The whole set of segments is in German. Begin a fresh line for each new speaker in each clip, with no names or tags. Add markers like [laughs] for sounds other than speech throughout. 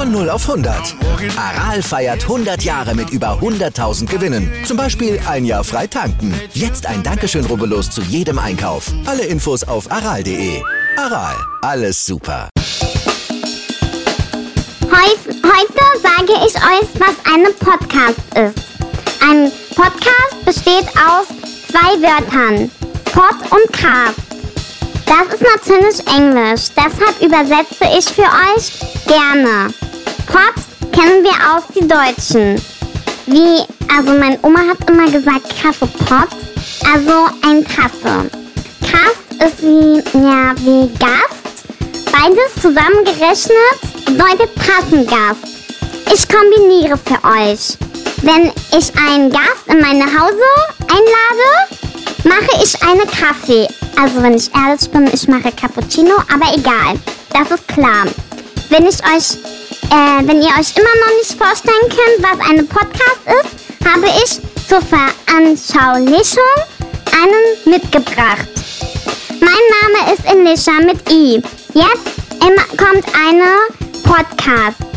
Von 0 auf 100. Aral feiert 100 Jahre mit über 100.000 Gewinnen. Zum Beispiel ein Jahr frei tanken. Jetzt ein Dankeschön, rubbellos zu jedem Einkauf. Alle Infos auf aral.de. Aral, alles super.
Heut, heute sage ich euch, was ein Podcast ist. Ein Podcast besteht aus zwei Wörtern. Pod und Cast. Das ist natürlich Englisch, deshalb übersetze ich für euch gerne. Pod kennen wir aus die Deutschen. Wie, also meine Oma hat immer gesagt Kaffeepot, also ein Kaffee. Cast ist wie, ja, wie Gast. Beides zusammengerechnet bedeutet Tassengast. Ich kombiniere für euch. Wenn ich einen Gast in meine Hause einlade, mache ich eine Kaffee. Also wenn ich ehrlich bin, ich mache Cappuccino, aber egal. Das ist klar. Wenn ich euch, äh, wenn ihr euch immer noch nicht vorstellen könnt, was eine Podcast ist, habe ich zur Veranschaulichung einen mitgebracht. Mein Name ist Elisha mit I. Jetzt kommt eine Podcast.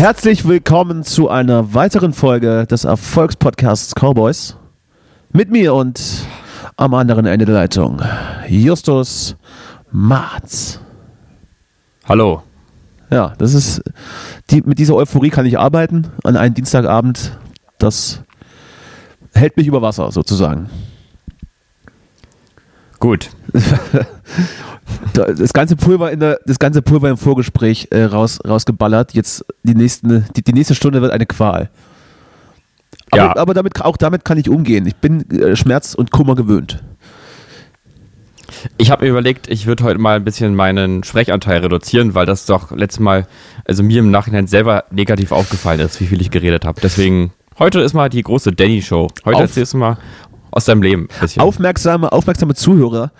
Herzlich willkommen zu einer weiteren Folge des Erfolgspodcasts Cowboys. Mit mir und am anderen Ende der Leitung Justus Marz.
Hallo.
Ja, das ist die, mit dieser Euphorie kann ich arbeiten an einem Dienstagabend. Das hält mich über Wasser sozusagen.
Gut. [laughs]
das ganze Pulver in der, das ganze Pulver im Vorgespräch äh, raus, rausgeballert. Jetzt die nächsten, die, die nächste Stunde wird eine Qual. Aber,
Ja.
aber damit, auch damit kann ich umgehen. Ich bin äh, Schmerz und Kummer gewöhnt.
Ich habe mir überlegt, ich würde heute mal ein bisschen meinen Sprechanteil reduzieren, weil das doch letztes Mal, also mir im Nachhinein selber negativ aufgefallen ist, wie viel ich geredet habe. Deswegen, heute ist mal die große Danny-Show. Heute
Auf-
erzählst du mal aus deinem Leben ein bisschen.
Aufmerksame, aufmerksame Zuhörer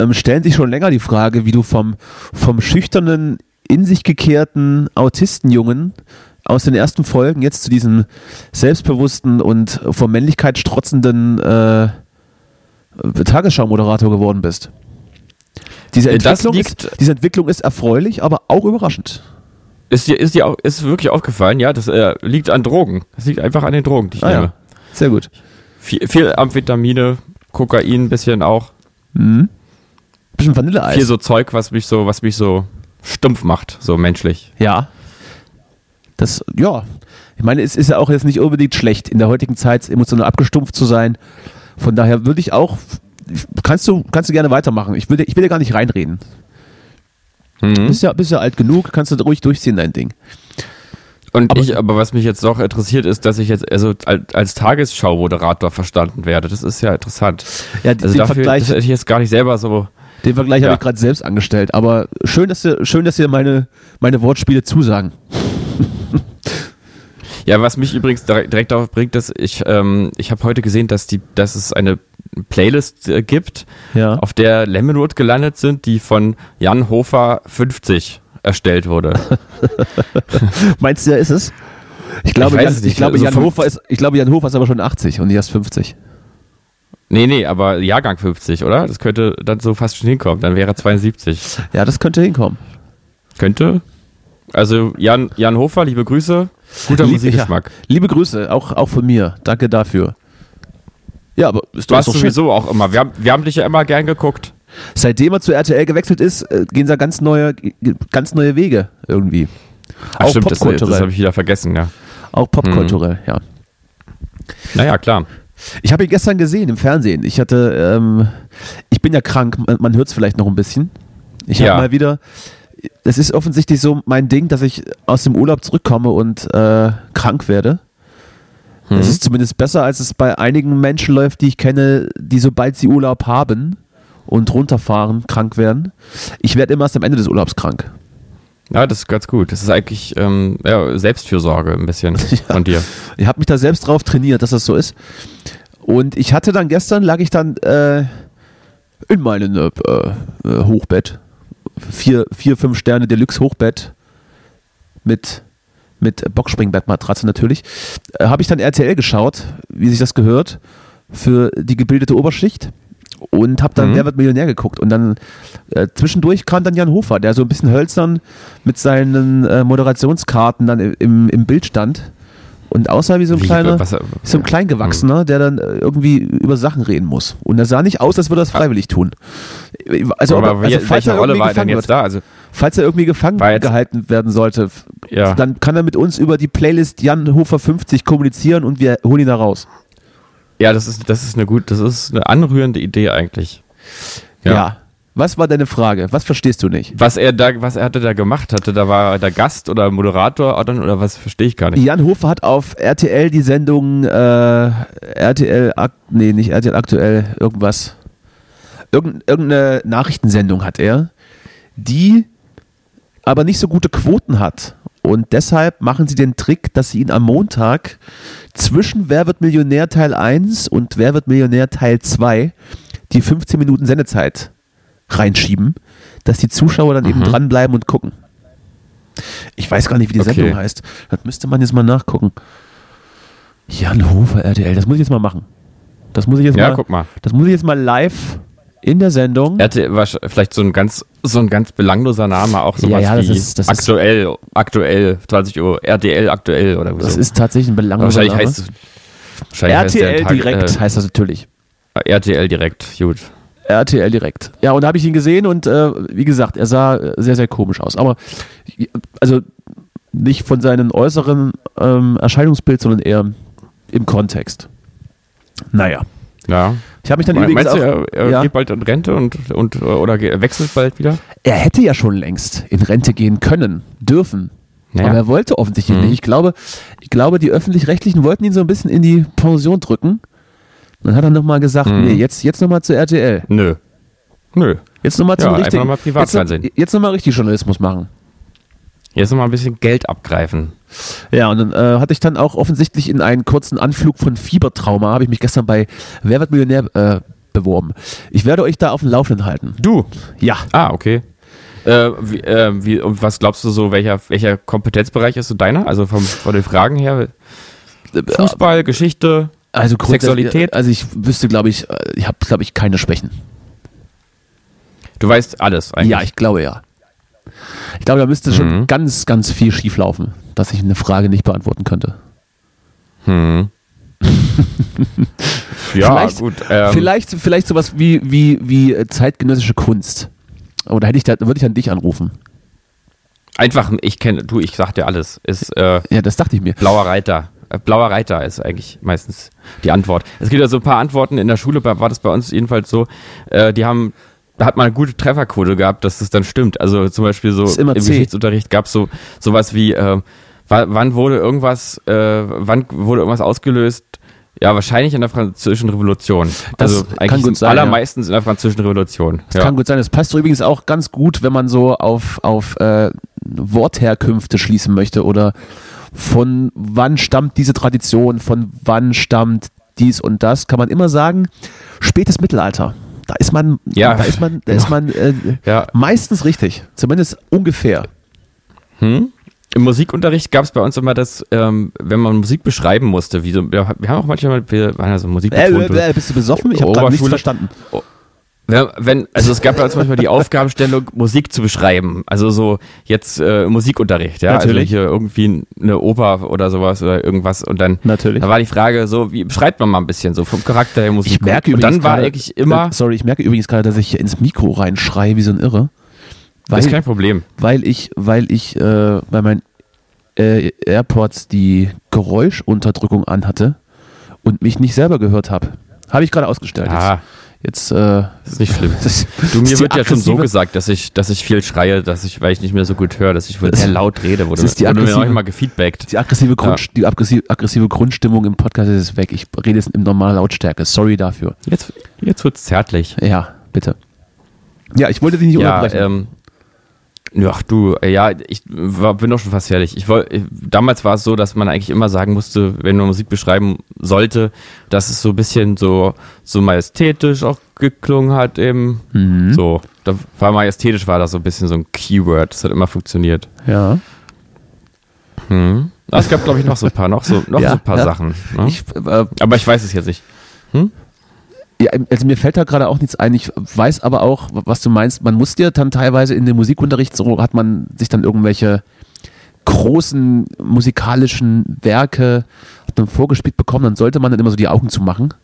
ähm, stellen sich schon länger die Frage, wie du vom, vom schüchternen, in sich gekehrten Autistenjungen aus den ersten Folgen jetzt zu diesem selbstbewussten und vor Männlichkeit strotzenden äh, Tagesschau-Moderator geworden bist. Diese
Äh,
Entwicklung, ist, diese Entwicklung ist erfreulich, aber auch überraschend.
Ist dir, ist dir auch, ist wirklich aufgefallen? Ja, das äh, liegt an Drogen. Das liegt einfach an den Drogen, die ich
Ah,
nehme.
ja. Sehr gut.
Viel, viel Amphetamine, Kokain ein bisschen auch.
Bisschen Vanilleeis.
Viel so Zeug, was mich so, was mich so stumpf macht, so menschlich.
Ja. Das, ja. Ich meine, es ist ja auch jetzt nicht unbedingt schlecht, in der heutigen Zeit emotional abgestumpft zu sein. Von daher würde ich auch, kannst du, kannst du gerne weitermachen. Ich will, dir- ich will dir gar nicht reinreden.
Mhm.
Bist ja, bist ja alt genug, kannst du ruhig durchziehen, dein Ding.
Und
Aber-
ich, aber was mich jetzt doch interessiert, ist, dass ich jetzt also als, Tagesschau-Moderator verstanden werde. Das ist ja interessant.
Ja,
Also
den
dafür
Vergleich,
das hätte ich jetzt gar nicht selber so.
Den Vergleich habe
Ja.
ich gerade selbst angestellt. Aber schön, dass dir, schön, dass dir meine, meine Wortspiele zusagen. [laughs]
Ja, was mich übrigens direkt, darauf bringt, dass ich, ähm, ich habe heute gesehen, dass die, dass es eine Playlist äh, gibt,
Ja.
auf der Lemonwood gelandet sind, die von Jan Hofer 50 erstellt wurde. [laughs]
Meinst du, ja, ist es? Ich glaube,
weiß
Jan, ich glaube,
Also
Jan Hofer ist, ich glaube, Jan Hofer ist aber schon 80 und nicht erst 50.
nee, nee, aber Jahrgang 50, oder? Das könnte dann so fast schon hinkommen. Dann wäre er 72.
Ja, das könnte hinkommen.
Könnte. Also Jan, Jan Hofer, liebe Grüße. Guter
Lieb-
Musikgeschmack.
Ja, liebe Grüße, auch, auch von mir. Danke dafür. Ja, aber ist
Du
doch,
hast
schön.
sowieso auch immer. Wir haben, wir haben dich ja immer gern geguckt.
Seitdem er zu RTL gewechselt ist, äh, gehen da ganz neue, ganz neue Wege irgendwie.
Ach,
auch
stimmt, das, das habe ich wieder vergessen, ja.
auch popkulturell, ja.
Naja, klar.
Ich habe ihn gestern gesehen im Fernsehen. Ich hatte, ähm, ich bin ja krank, man, hört es vielleicht noch ein bisschen. Ich
Ja.
habe mal wieder, es ist offensichtlich so mein Ding, dass ich aus dem Urlaub zurückkomme und äh, krank werde. Das ist zumindest besser, als es bei einigen Menschen läuft, die ich kenne, die sobald sie Urlaub haben und runterfahren, krank werden. Ich werde immer erst am Ende des Urlaubs krank.
Ja, das ist ganz gut. Das ist eigentlich ähm, ja, Selbstfürsorge ein bisschen [laughs] von dir.
Ich habe mich da selbst drauf trainiert, dass das so ist. Und ich hatte dann gestern, lag ich dann äh, in meinem äh, äh, Hochbett. Vier, vier, fünf Sterne Deluxe Hochbett mit, mit Boxspringbettmatratze natürlich. Äh, habe ich dann RTL geschaut, wie sich das gehört, für die gebildete Oberschicht. Und habe dann
Mhm.
Wer wird Millionär geguckt. Und dann äh, zwischendurch kam dann Jan Hofer, der so ein bisschen hölzern mit seinen äh, Moderationskarten dann im, im Bild stand. Und aussah wie so ein kleiner, so ein Kleingewachsener, der dann äh, irgendwie über Sachen reden muss. Und er sah nicht aus, als würde er das freiwillig tun. Also,
aber wie,
also falls
welche
er
Rolle
irgendwie gefangen wird,
da? Also,
falls er irgendwie gefangen
jetzt-
gehalten werden sollte,
ja.
dann kann er mit uns über die Playlist Jan Hofer 50 kommunizieren und wir holen ihn da raus.
Ja, das ist, das ist eine gut, das ist eine anrührende Idee eigentlich.
Ja. Was war deine Frage? Was verstehst du nicht?
Was er da, was er hatte da gemacht hatte, da war er der Gast oder Moderator oder, oder was verstehe ich gar nicht.
Jan Hofer hat auf RTL die Sendung äh, RTL, nee, nicht RTL aktuell, irgendwas. Irgend, irgendeine Nachrichtensendung hat er, die aber nicht so gute Quoten hat. Und deshalb machen sie den Trick, dass sie ihn am Montag zwischen Wer wird Millionär Teil 1 und Wer wird Millionär Teil 2 die 15 Minuten Sendezeit reinschieben, dass die Zuschauer dann eben dranbleiben und gucken. Ich weiß gar nicht, wie die
Okay.
Sendung heißt. Das müsste man jetzt mal nachgucken. Jan Hofer RTL, das muss ich jetzt mal machen. Das muss ich jetzt
Ja,
mal,
guck mal.
das muss ich jetzt mal live in der Sendung.
Er hatte vielleicht so ein ganz, so ein ganz belangloser Name, auch sowas
Ja, ja, das
wie
ist- das ist-
aktuell, aktuell, 20 Uhr, RTL aktuell oder
Das
so.
ist tatsächlich ein belangloser
wahrscheinlich
Name.
heißt es, wahrscheinlich heißt der
RTL
Tag,
direkt heißt das natürlich.
Äh, RTL direkt, gut.
RTL direkt. Ja, und da habe ich ihn gesehen und äh, wie gesagt, er sah äh, sehr, sehr komisch aus. Aber also nicht von seinem äußeren ähm, Erscheinungsbild, sondern eher im Kontext. Naja.
Ja.
Ich habe mich dann
Me-
übrigens
Meinst du,
auch,
er, er
ja,
geht bald in Rente und, und oder wechselt bald wieder?
er hätte ja schon längst in Rente gehen können, dürfen.
Ja.
Aber er wollte offensichtlich
Mhm.
nicht. Ich glaube, ich glaube, die Öffentlich-Rechtlichen wollten ihn so ein bisschen in die Pension drücken. Dann hat er nochmal gesagt,
Mhm.
nee, jetzt, jetzt nochmal zu RTL.
Nö. Nö.
Jetzt nochmal
Ja,
zum
einfach
richtigen.
noch mal.
Jetzt, jetzt nochmal richtig Journalismus machen.
Jetzt noch mal ein bisschen Geld abgreifen.
Ja, und dann äh, hatte ich dann auch offensichtlich in einen kurzen Anflug von Fiebertrauma, habe ich mich gestern bei Wer wird Millionär äh, beworben. Ich werde euch da auf dem Laufenden halten.
Du?
Ja.
Ah, okay. Äh, wie, äh, wie, und was glaubst du so, welcher, welcher Kompetenzbereich ist so deiner? Also vom, von den Fragen her? Fußball, Geschichte?
Also
Sexualität?
Also ich wüsste, glaube ich, äh, ich habe, glaube ich, keine Schwächen.
Du weißt alles eigentlich.
Ja, ich glaube ja. Ich glaube, da müsste schon
Mhm.
ganz, ganz viel schief laufen, dass ich eine Frage nicht beantworten könnte.
Hm. [laughs] ja,
Vielleicht-
gut. Ähm,
vielleicht, vielleicht sowas wie, wie, wie äh, zeitgenössische Kunst. Oder hätte ich da, würde ich an dich anrufen.
Einfach, ich kenne, du, ich sag dir alles. Ist äh,
Ja, das dachte ich mir.
blauer Reiter. Äh, Blauer Reiter ist eigentlich meistens die Antwort. Es gibt ja so ein paar Antworten in der Schule, war das bei uns jedenfalls so. Äh, die haben, da hat man eine gute Trefferquote gehabt, dass das dann stimmt. Also zum Beispiel so im. Geschichtsunterricht gab es so sowas wie, äh, wa- wann wurde irgendwas, äh, wann wurde irgendwas ausgelöst? Ja, wahrscheinlich in der Französischen Revolution.
Das
also
kann gut sein,
allermeistens in der Französischen Revolution.
Das kann gut sein. Das passt übrigens auch ganz gut, wenn man so auf, auf äh, Wortherkünfte schließen möchte oder von wann stammt diese Tradition, von wann stammt dies und das, kann man immer sagen, spätes Mittelalter. Da ist man,
Ja.
da ist man, da ist man äh,
Ja.
meistens richtig, zumindest ungefähr.
Hm? Im Musikunterricht gab es bei uns immer das, ähm, wenn man Musik beschreiben musste, wie so, wir, haben auch manchmal, wir waren ja so Musik
Äh, äh, bist du besoffen? Ich habe gerade nichts verstanden.
Wenn, wenn, also es gab bei uns manchmal die Aufgabenstellung, Musik zu beschreiben. Also so jetzt äh, Musikunterricht, ja.
Natürlich.
Also irgendwie eine Oper oder sowas oder irgendwas. Und dann
Natürlich.
da war die Frage so, wie beschreibt man mal ein bisschen so vom Charakter der Musik?
Ich merke
und
übrigens
dann war
gerade-
eigentlich immer,
Äh, sorry, ich merke übrigens gerade, dass ich hier ins Mikro reinschreie wie so ein Irre.
das
Weil,
ist kein Problem.
weil ich, weil ich äh, bei meinen äh, AirPods die Geräuschunterdrückung anhatte und mich nicht selber gehört habe. Habe ich gerade ausgestellt.
Ah,
Jetzt, äh,
Das ist nicht schlimm. [laughs] Du, mir wird ja schon so gesagt, dass ich, dass ich viel schreie, dass ich, weil ich nicht mehr so gut höre, dass ich wohl sehr laut rede, wurde,
ist die
wurde mir
aggressive-
noch mal gefeedbackt.
Die aggressive, Grund, die aggressive, aggressive Grundstimmung im Podcast ist weg. Ich rede jetzt in normaler Lautstärke. Sorry dafür.
Jetzt, jetzt wird's zärtlich.
Ja, bitte. Ja, ich wollte dich nicht
Ja,
unterbrechen.
ähm, ja, du, ja, ich war, bin doch schon fast fertig. Ich wollte, ich- damals war es so, dass man eigentlich immer sagen musste, wenn man Musik beschreiben sollte, dass es so ein bisschen so, so majestätisch auch geklungen hat eben.
Mhm.
So, da war majestätisch war das so ein bisschen so ein Keyword. Das hat immer funktioniert.
ja.
Ah, Es gab, glaube ich, noch so ein paar, noch so, noch [laughs]
Ja,
so ein paar
ja.
Sachen. Ne?
Ich, äh,
Aber ich weiß es jetzt nicht.
Ja, also mir fällt da gerade auch nichts ein. Ich weiß aber auch, was du meinst. Man muss dir dann teilweise in dem Musikunterricht, so hat man sich dann irgendwelche großen musikalischen Werke hat man vorgespielt bekommen, dann sollte man dann immer so die Augen zumachen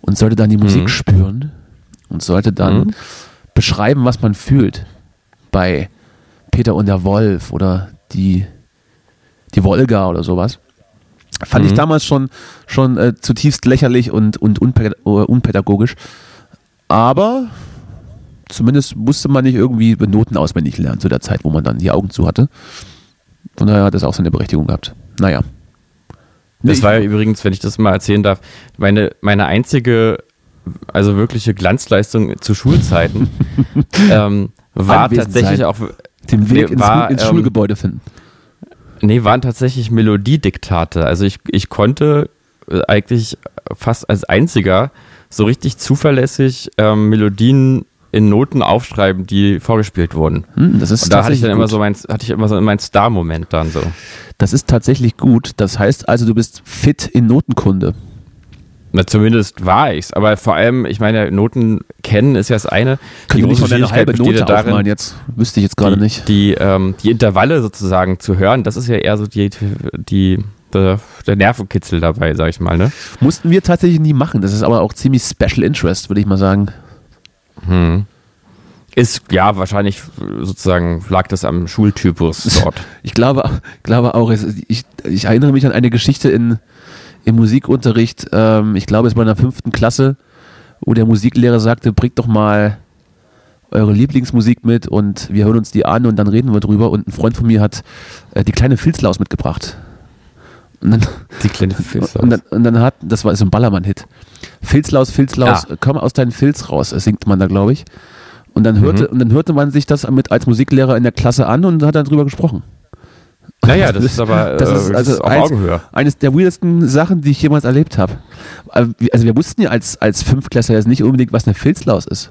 und sollte dann die Musik
Mhm.
spüren und sollte dann
Mhm.
beschreiben, was man fühlt bei Peter und der Wolf oder die, die Wolga oder sowas. Fand ich
Mhm.
damals schon, schon äh, zutiefst lächerlich und, und äh, unpädagogisch. Aber zumindest musste man nicht irgendwie Noten auswendig lernen zu der Zeit, wo man dann die Augen zu hatte. Von daher hat das auch seine Berechtigung gehabt. Naja.
Das war ja übrigens, wenn ich das mal erzählen darf, meine, meine einzige, also wirkliche Glanzleistung zu Schulzeiten [laughs] ähm, war tatsächlich auch,
den Weg ins,
war,
ins
ähm,
Schulgebäude finden.
Nee, waren tatsächlich Melodiediktate. Also ich, ich konnte äh, eigentlich fast als einziger so richtig zuverlässig ähm, Melodien in Noten aufschreiben, die vorgespielt wurden.
Hm, das ist
Und da hatte ich dann immer
gut.
so mein, hatte ich immer so meinen Star-Moment dann so.
Das ist tatsächlich gut. Das heißt also, du bist fit in Notenkunde.
Na, zumindest war ich's. Aber vor allem, ich meine, Noten kennen ist ja das eine.
Können nicht mal eine halbe Note
ja darin,
jetzt? Wüsste ich jetzt gerade
die,
nicht.
Die, ähm, die Intervalle sozusagen zu hören, das ist ja eher so die, die, der, der Nervenkitzel dabei, sag ich mal, ne?
Mussten wir tatsächlich nie machen. Das ist aber auch ziemlich Special Interest, würde ich mal sagen.
Hm. Ist, ja, wahrscheinlich sozusagen lag das am Schultypus [laughs] dort.
Ich glaube, glaube auch, ich, ich erinnere mich an eine Geschichte in, im Musikunterricht. Ähm, ich glaube, es war in der fünften Klasse, wo der Musiklehrer sagte, bringt doch mal eure Lieblingsmusik mit und wir hören uns die an und dann reden wir drüber. Und ein Freund von mir hat äh, die kleine Filzlaus mitgebracht. Und dann, [laughs]
Die kleine Filzlaus.
und dann, und dann hat, das war so ein Ballermann-Hit. Filzlaus, Filzlaus,
Ah.
komm aus deinem Filz raus, äh, singt man da, glaube ich. Und dann, hörte,
Mhm.
und dann hörte man sich das mit als Musiklehrer in der Klasse an und hat dann drüber gesprochen.
Naja, das ist aber [laughs]
Das
äh,
ist
das
also
ist auf
eins-
Augenhöhe.
Eines der weirdesten Sachen, die ich jemals erlebt habe. Aber wir- Also wir wussten ja als, als Fünftklässler jetzt nicht unbedingt, was eine Filzlaus ist.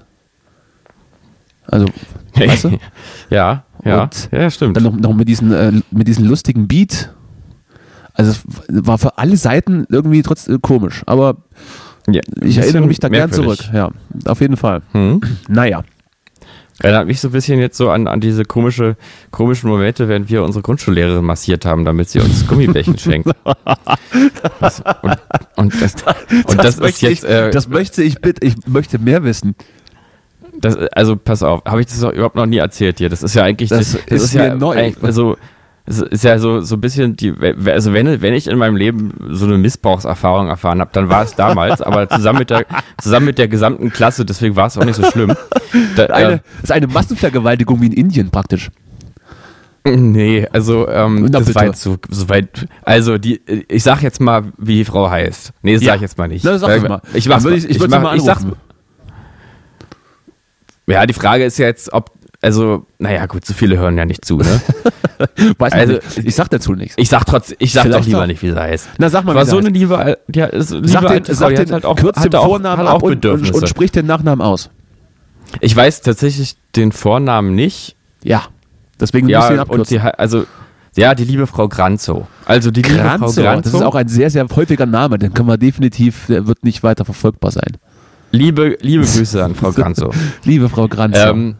Also, weißt du? [laughs]
ja, ja,
Und
ja, stimmt.
Dann noch, noch mit, diesen, äh, mit diesem lustigen Beat. Also es war für alle Seiten irgendwie trotzdem komisch. Aber
Ja,
ich erinnere mich da gern zurück. Ja, auf jeden Fall.
Hm?
Naja.
Erinnert mich so ein bisschen jetzt so an, an diese komische, komischen Momente, wenn wir unsere Grundschullehrerin massiert haben, damit sie uns Gummibärchen [laughs] schenkt. Das, und, und das, und das, ist
möchte
jetzt,
ich,
äh,
das möchte ich bitte, ich möchte mehr wissen.
das, also pass auf, habe ich das überhaupt noch nie erzählt dir? Das ist ja eigentlich,
Das ist
ja
mir neu.
Also, es ist ja so, so ein bisschen die, also wenn, wenn ich in meinem Leben so eine Missbrauchserfahrung erfahren habe, dann war es damals, aber zusammen mit der, zusammen mit der gesamten Klasse, deswegen war es auch nicht so schlimm. Da, äh,
Eine, das ist eine Massenvergewaltigung wie in Indien praktisch.
Nee, also ähm,
Na,
das
bitte.
war jetzt so, so weit. Also die, ich sag jetzt mal, wie die Frau heißt. Nee, das
Ja.
sag ich jetzt mal nicht.
Na, sag
Äh,
mal.
Ich mach's mal.
ich, ich, würde
mach-
mal
ich sag's,
anrufen.
Ja, die Frage ist ja jetzt, ob, also, naja, gut, so viele hören ja nicht zu, ne? [laughs]
Weiß
Also,
nicht. Ich sag dazu nichts.
Ich sag trotzdem, ich sag
Vielleicht
doch lieber
doch.
nicht, wie sie heißt.
Na, sag mal,
War
wie
so
heißt.
eine liebe, die hat, ist, liebe
Sag den,
Frau,
sag
die
den
halt auch,
kürz den Vornamen
auch
ab und, und, sprich den Nachnamen aus.
ich weiß tatsächlich den Vornamen nicht.
Ja. Deswegen
Ja,
musst du ihn
und
abkürzen.
hat- also, ja, die liebe Frau Granzo. Also die liebe Frau
Granzo,
Granzo.
das ist auch ein sehr, sehr häufiger Name. Den können wir definitiv, der wird nicht weiter verfolgbar sein.
liebe, liebe Grüße an Frau Granzo. [laughs]
Liebe Frau Granzo.
ähm,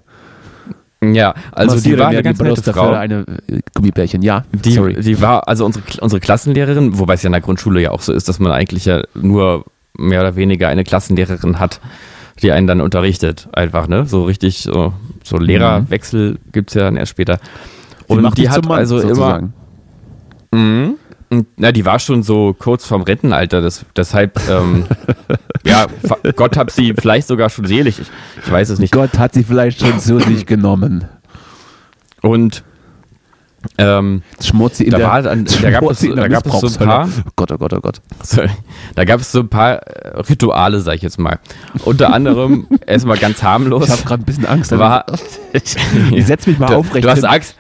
ja, also die war eine ganz
die
nette Frau.
für eine äh, Gummibärchen. Ja,
Die,
sorry.
die war, also unsere, unsere Klassenlehrerin, wobei es ja in der Grundschule ja auch so ist, dass man eigentlich ja nur mehr oder weniger eine Klassenlehrerin hat, die einen dann unterrichtet. Einfach, ne? So richtig, so, so Lehrerwechsel gibt's ja dann erst später. Und die hat also immer.
sozusagen.
Na, die war schon so kurz vorm Rentenalter, das, deshalb, ähm, [laughs] ja, Gott hat sie vielleicht sogar schon selig, ich, ich weiß es nicht.
Gott hat sie vielleicht schon zu sich genommen.
Und ähm,
Schmutzi in
da,
der,
war dann, da gab es,
Schmutzi in der
da gab es so ein paar,
Missbrauchshölle. Gott, oh Gott, oh Gott.
Sorry. Da gab es so ein paar äh, Rituale, sag ich jetzt mal. Unter anderem, [laughs] erstmal ganz harmlos.
Ich habe gerade ein bisschen Angst.
war,
ich [laughs] ich setz mich mal aufrecht.
du hast. Angst.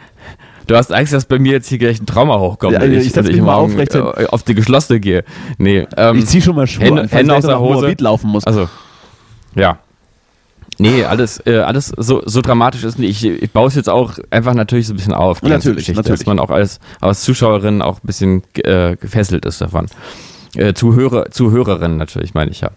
Du hast Angst, dass bei mir jetzt hier gleich ein Trauma hochkommt.
Ja,
wenn
ich setz mich mal
morgen,
aufrecht
äh, auf die geschlossene gehe. Nee, ähm,
Ich zieh schon mal Schuhe
Hände-
an,
Hände
ich
aus der Hose.
Laufen muss.
Also, ja. Nee, alles, äh, alles so, so dramatisch ist nicht. Ich, ich baue es jetzt auch einfach natürlich so ein bisschen auf.
Natürlich, natürlich.
Dass man auch als, als Zuschauerin auch ein bisschen äh, gefesselt ist davon. Äh, Zuhörer, Zuhörerin natürlich, meine ich ja.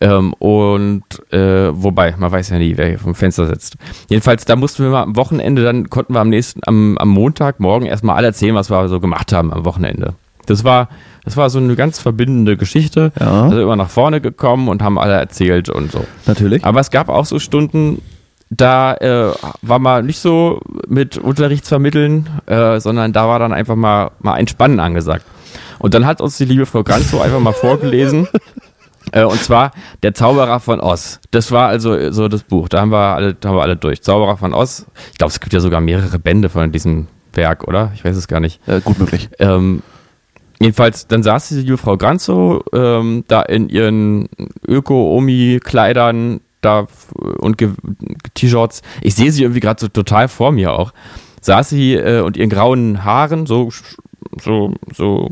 Ähm, und äh, wobei, man weiß ja nie, wer hier vom Fenster sitzt. Jedenfalls, da mussten wir mal am Wochenende, dann konnten wir am nächsten, am, am Montagmorgen erstmal alle erzählen, was wir so gemacht haben am Wochenende. Das war, das war so eine ganz verbindende Geschichte.
Ja.
Also immer nach vorne gekommen und haben alle erzählt und so.
Natürlich.
Aber es gab auch so Stunden, da äh, war mal nicht so mit Unterrichtsvermitteln, äh, sondern da war dann einfach mal, mal Entspannen angesagt. Und dann hat uns die liebe Frau Granzo einfach mal vorgelesen. [laughs] Äh, und zwar Der Zauberer von Oz. Das war also so das Buch. Da haben wir alle, da haben wir alle durch. Zauberer von Oz. Ich glaube, es gibt ja sogar mehrere Bände von diesem Werk, oder? Ich weiß es gar nicht.
Äh, gut möglich.
Ähm, jedenfalls, dann saß die liebe Frau Granzo ähm, da in ihren Öko-Omi-Kleidern da f- und T-Shirts. Ich sehe sie irgendwie gerade so total vor mir auch. Saß sie äh, und ihren grauen Haaren, so, so, so